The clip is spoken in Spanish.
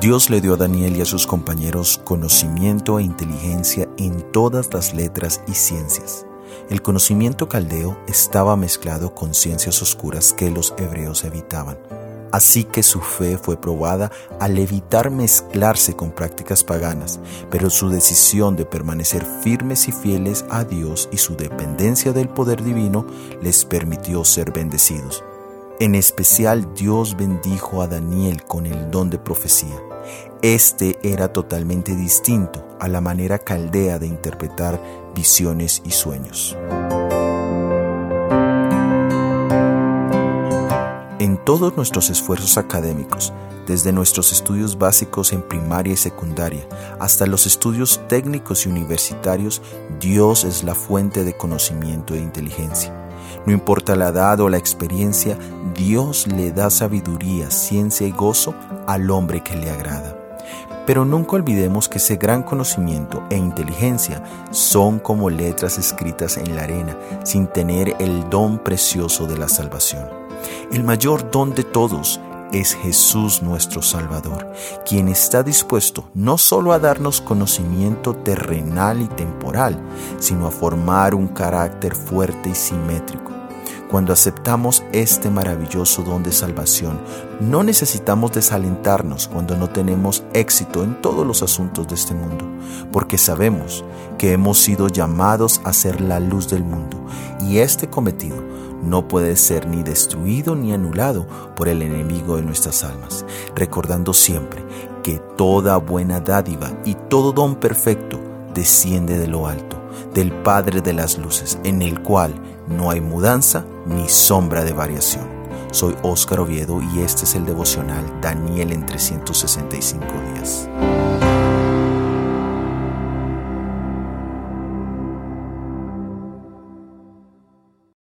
Dios le dio a Daniel y a sus compañeros conocimiento e inteligencia en todas las letras y ciencias. El conocimiento caldeo estaba mezclado con ciencias oscuras que los hebreos evitaban. Así que su fe fue probada al evitar mezclarse con prácticas paganas, pero su decisión de permanecer firmes y fieles a Dios y su dependencia del poder divino les permitió ser bendecidos. En especial Dios bendijo a Daniel con el don de profecía. Este era totalmente distinto a la manera caldea de interpretar visiones y sueños. En todos nuestros esfuerzos académicos, desde nuestros estudios básicos en primaria y secundaria hasta los estudios técnicos y universitarios, Dios es la fuente de conocimiento e inteligencia. No importa la edad o la experiencia, Dios le da sabiduría, ciencia y gozo al hombre que le agrada. Pero nunca olvidemos que ese gran conocimiento e inteligencia son como letras escritas en la arena, sin tener el don precioso de la salvación. El mayor don de todos es Jesús nuestro Salvador, quien está dispuesto no solo a darnos conocimiento terrenal y temporal, sino a formar un carácter fuerte y simétrico. Cuando aceptamos este maravilloso don de salvación, no necesitamos desalentarnos cuando no tenemos éxito en todos los asuntos de este mundo, porque sabemos que hemos sido llamados a ser la luz del mundo y este cometido no puede ser ni destruido ni anulado por el enemigo de nuestras almas, recordando siempre que toda buena dádiva y todo don perfecto desciende de lo alto, del Padre de las Luces, en el cual no hay mudanza ni sombra de variación. Soy Óscar Oviedo y este es el devocional Daniel en 365 días.